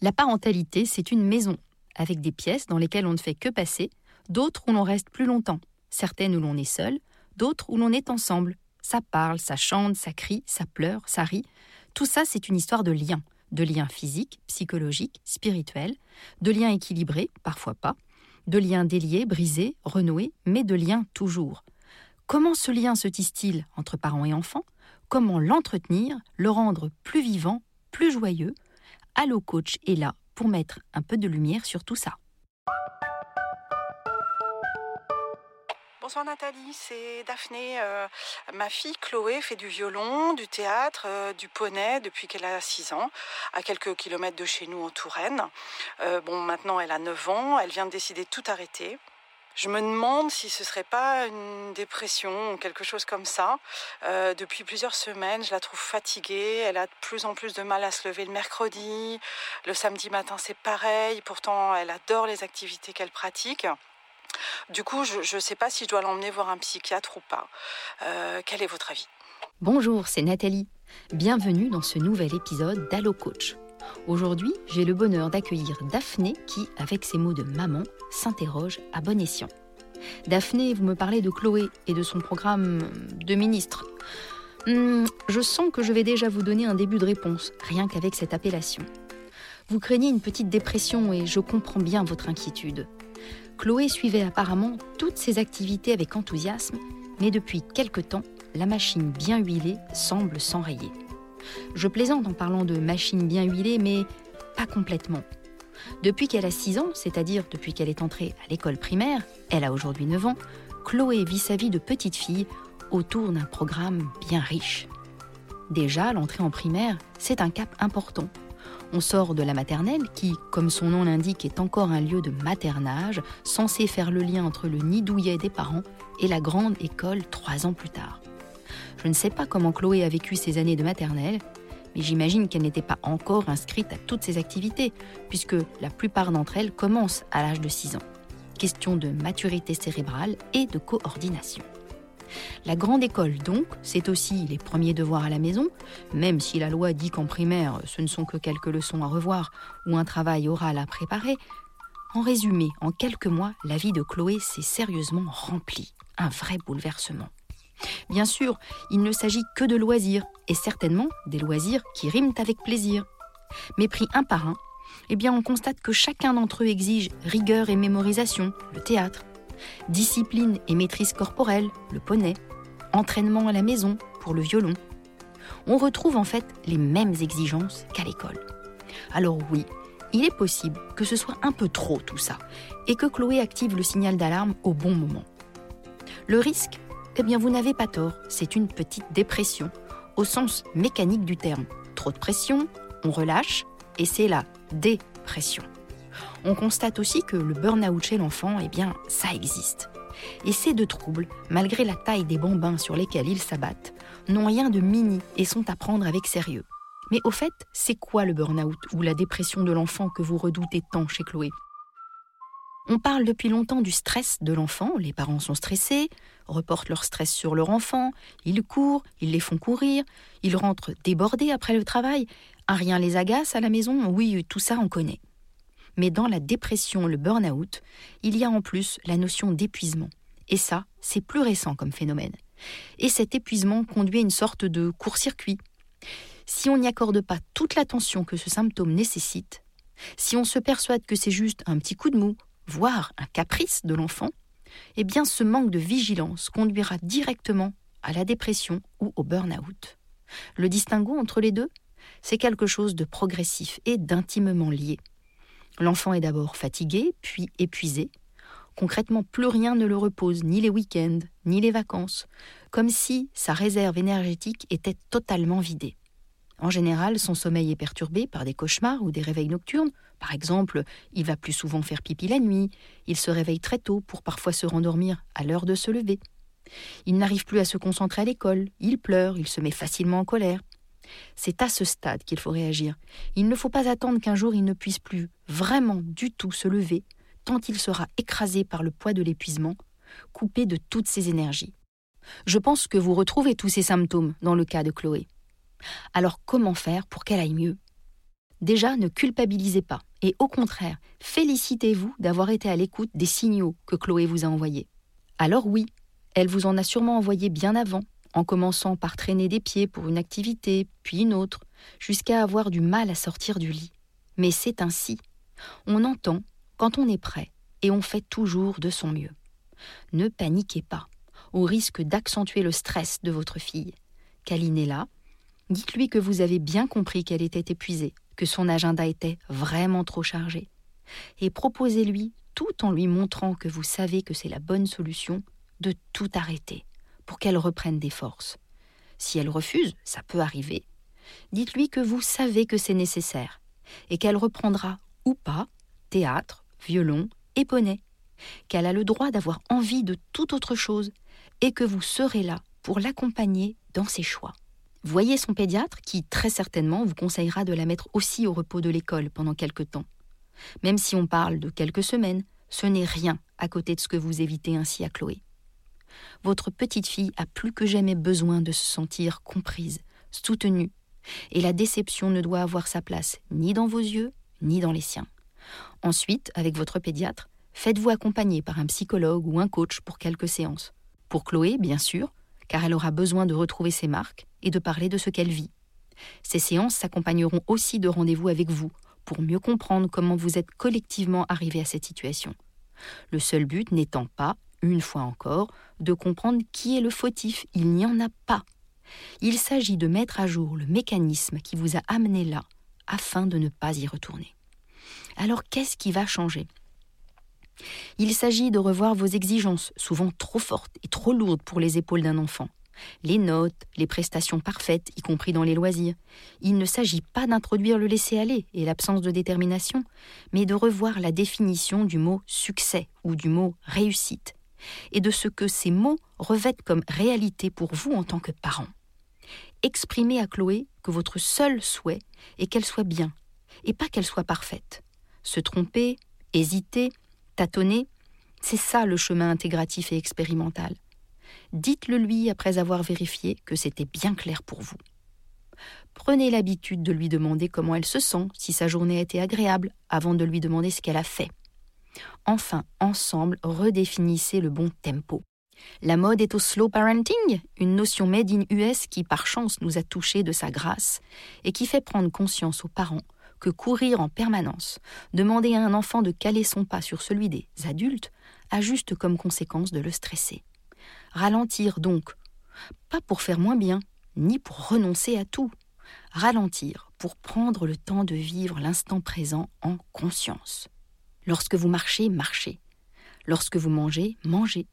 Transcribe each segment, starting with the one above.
La parentalité, c'est une maison, avec des pièces dans lesquelles on ne fait que passer, d'autres où l'on reste plus longtemps, certaines où l'on est seul, d'autres où l'on est ensemble. Ça parle, ça chante, ça crie, ça pleure, ça rit. Tout ça, c'est une histoire de lien de liens physiques, psychologiques, spirituels, de liens équilibrés, parfois pas, de liens déliés, brisés, renoués, mais de liens toujours. Comment ce lien se tisse-t-il entre parents et enfants? Comment l'entretenir, le rendre plus vivant, plus joyeux Allo Coach est là pour mettre un peu de lumière sur tout ça. Bonsoir Nathalie, c'est Daphné. Euh, ma fille Chloé fait du violon, du théâtre, euh, du poney depuis qu'elle a 6 ans, à quelques kilomètres de chez nous en Touraine. Euh, bon, maintenant elle a 9 ans, elle vient de décider de tout arrêter. Je me demande si ce serait pas une dépression ou quelque chose comme ça. depuis plusieurs semaines, je la trouve fatiguée. Elle a de plus en plus de mal à se lever le mercredi. Le samedi matin, c'est pareil. Pourtant, elle adore les activités qu'elle pratique. Du coup, je ne sais pas si je dois l'emmener voir un psychiatre ou pas. Euh, quel est votre avis? Bonjour, c'est Nathalie. Bienvenue dans ce nouvel épisode d'Allo Coach. Aujourd'hui, j'ai le bonheur d'accueillir Daphné qui, avec ses mots de maman, s'interroge à bon escient. Daphné, vous me parlez de Chloé et de son programme de ministre. Hmm, je sens que je vais déjà vous donner un début de réponse, rien qu'avec cette appellation. Vous craignez une petite dépression et je comprends bien votre inquiétude. Chloé suivait apparemment toutes ses activités avec enthousiasme, mais depuis quelque temps, la machine bien huilée semble s'enrayer. Je plaisante en parlant de machine bien huilée, mais pas complètement. Depuis qu'elle a 6 ans, c'est-à-dire depuis qu'elle est entrée à l'école primaire, elle a aujourd'hui 9 ans, Chloé vit sa vie de petite fille autour d'un programme bien riche. Déjà, l'entrée en primaire, c'est un cap important on sort de la maternelle qui, comme son nom l'indique, est encore un lieu de maternage, censé faire le lien entre le nid douillet des parents et la grande école trois ans plus tard. Je ne sais pas comment Chloé a vécu ses années de maternelle, mais j'imagine qu'elle n'était pas encore inscrite à toutes ces activités, puisque la plupart d'entre elles commencent à l'âge de 6 ans. Question de maturité cérébrale et de coordination. La grande école, donc, c'est aussi les premiers devoirs à la maison, même si la loi dit qu'en primaire, ce ne sont que quelques leçons à revoir ou un travail oral à préparer. En résumé, en quelques mois, la vie de Chloé s'est sérieusement remplie. Un vrai bouleversement. Bien sûr, il ne s'agit que de loisirs, et certainement des loisirs qui riment avec plaisir. Mais pris un par un, eh bien on constate que chacun d'entre eux exige rigueur et mémorisation, le théâtre, discipline et maîtrise corporelle, le poney, entraînement à la maison pour le violon. On retrouve en fait les mêmes exigences qu'à l'école. Alors oui, il est possible que ce soit un peu trop tout ça et que Chloé active le signal d'alarme au bon moment. Le risque Eh bien vous n'avez pas tort, c'est une petite dépression, au sens mécanique du terme. Trop de pression, on relâche, et c'est la dépression. On constate aussi que le burn-out chez l'enfant, eh bien, ça existe. Et ces deux troubles, malgré la taille des bambins sur lesquels ils s'abattent, n'ont rien de mini et sont à prendre avec sérieux. Mais au fait, c'est quoi le burn-out ou la dépression de l'enfant que vous redoutez tant chez Chloé? On parle depuis longtemps du stress de l'enfant, les parents sont stressés, reportent leur stress sur leur enfant, ils courent, ils les font courir, ils rentrent débordés après le travail, un rien les agace à la maison, oui, tout ça on connaît. Mais dans la dépression, le burn-out, il y a en plus la notion d'épuisement. Et ça, c'est plus récent comme phénomène. Et cet épuisement conduit à une sorte de court-circuit. Si on n'y accorde pas toute l'attention que ce symptôme nécessite, si on se persuade que c'est juste un petit coup de mou, voire un caprice de l'enfant, eh bien ce manque de vigilance conduira directement à la dépression ou au burn-out. Le distinguo entre les deux, c'est quelque chose de progressif et d'intimement lié. L'enfant est d'abord fatigué, puis épuisé. Concrètement, plus rien ne le repose, ni les week-ends, ni les vacances, comme si sa réserve énergétique était totalement vidée. En général, son sommeil est perturbé par des cauchemars ou des réveils nocturnes. Par exemple, il va plus souvent faire pipi la nuit, il se réveille très tôt pour parfois se rendormir à l'heure de se lever. Il n'arrive plus à se concentrer à l'école, il pleure, il se met facilement en colère. C'est à ce stade qu'il faut réagir. Il ne faut pas attendre qu'un jour il ne puisse plus vraiment du tout se lever, tant il sera écrasé par le poids de l'épuisement, coupé de toutes ses énergies. Je pense que vous retrouvez tous ces symptômes dans le cas de Chloé. Alors comment faire pour qu'elle aille mieux? Déjà, ne culpabilisez pas, et au contraire, félicitez-vous d'avoir été à l'écoute des signaux que Chloé vous a envoyés. Alors oui, elle vous en a sûrement envoyé bien avant, en commençant par traîner des pieds pour une activité, puis une autre, jusqu'à avoir du mal à sortir du lit. Mais c'est ainsi. On entend quand on est prêt, et on fait toujours de son mieux. Ne paniquez pas, au risque d'accentuer le stress de votre fille. Là, Dites-lui que vous avez bien compris qu'elle était épuisée, que son agenda était vraiment trop chargé. Et proposez-lui, tout en lui montrant que vous savez que c'est la bonne solution, de tout arrêter, pour qu'elle reprenne des forces. Si elle refuse, ça peut arriver, dites-lui que vous savez que c'est nécessaire, et qu'elle reprendra ou pas théâtre, violon et poney, qu'elle a le droit d'avoir envie de toute autre chose, et que vous serez là pour l'accompagner dans ses choix. Voyez son pédiatre qui, très certainement, vous conseillera de la mettre aussi au repos de l'école pendant quelque temps. Même si on parle de quelques semaines, ce n'est rien à côté de ce que vous évitez ainsi à Chloé. Votre petite fille a plus que jamais besoin de se sentir comprise, soutenue, et la déception ne doit avoir sa place ni dans vos yeux, ni dans les siens. Ensuite, avec votre pédiatre, faites-vous accompagner par un psychologue ou un coach pour quelques séances. Pour Chloé, bien sûr, car elle aura besoin de retrouver ses marques et de parler de ce qu'elle vit. Ces séances s'accompagneront aussi de rendez-vous avec vous, pour mieux comprendre comment vous êtes collectivement arrivé à cette situation. Le seul but n'étant pas, une fois encore, de comprendre qui est le fautif, il n'y en a pas. Il s'agit de mettre à jour le mécanisme qui vous a amené là, afin de ne pas y retourner. Alors qu'est-ce qui va changer? Il s'agit de revoir vos exigences, souvent trop fortes et trop lourdes pour les épaules d'un enfant. Les notes, les prestations parfaites, y compris dans les loisirs. Il ne s'agit pas d'introduire le laisser-aller et l'absence de détermination, mais de revoir la définition du mot succès ou du mot réussite, et de ce que ces mots revêtent comme réalité pour vous en tant que parent. Exprimez à Chloé que votre seul souhait est qu'elle soit bien, et pas qu'elle soit parfaite. Se tromper, hésiter, tâtonner, c'est ça le chemin intégratif et expérimental. Dites-le lui après avoir vérifié que c'était bien clair pour vous. Prenez l'habitude de lui demander comment elle se sent, si sa journée a été agréable, avant de lui demander ce qu'elle a fait. Enfin, ensemble, redéfinissez le bon tempo. La mode est au slow parenting, une notion made in US qui par chance nous a touchés de sa grâce et qui fait prendre conscience aux parents que courir en permanence, demander à un enfant de caler son pas sur celui des adultes, a juste comme conséquence de le stresser. Ralentir donc, pas pour faire moins bien, ni pour renoncer à tout. Ralentir pour prendre le temps de vivre l'instant présent en conscience. Lorsque vous marchez, marchez. Lorsque vous mangez, mangez.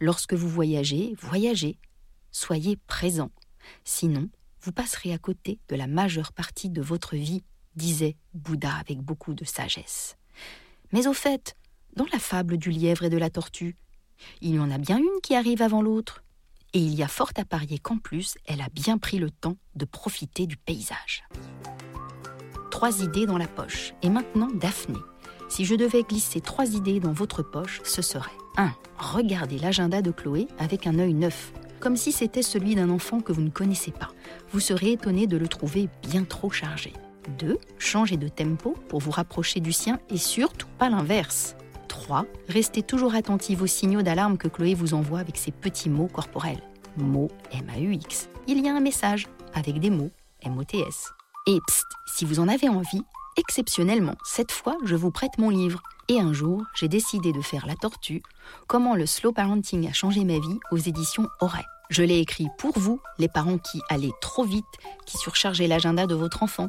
Lorsque vous voyagez, voyagez. Soyez présent. Sinon, vous passerez à côté de la majeure partie de votre vie disait Bouddha avec beaucoup de sagesse. Mais au fait, dans la fable du lièvre et de la tortue, il y en a bien une qui arrive avant l'autre, et il y a fort à parier qu'en plus, elle a bien pris le temps de profiter du paysage. Trois idées dans la poche, et maintenant Daphné. Si je devais glisser trois idées dans votre poche, ce serait 1. Regardez l'agenda de Chloé avec un œil neuf, comme si c'était celui d'un enfant que vous ne connaissez pas. Vous serez étonné de le trouver bien trop chargé. 2. Changez de tempo pour vous rapprocher du sien et surtout pas l'inverse. 3. Restez toujours attentive aux signaux d'alarme que Chloé vous envoie avec ses petits mots corporels. Mots M-A-U-X. Il y a un message avec des mots M-O-T-S. Et pst, si vous en avez envie, exceptionnellement, cette fois, je vous prête mon livre. Et un jour, j'ai décidé de faire la tortue, comment le slow parenting a changé ma vie aux éditions Auray. Je l'ai écrit pour vous, les parents qui allaient trop vite, qui surchargeaient l'agenda de votre enfant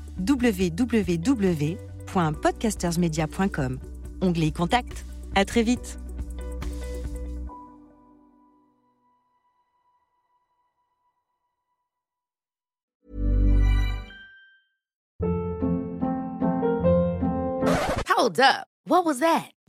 www.podcastersmedia.com. Onglet Contact. À très vite. Hold up. What was that?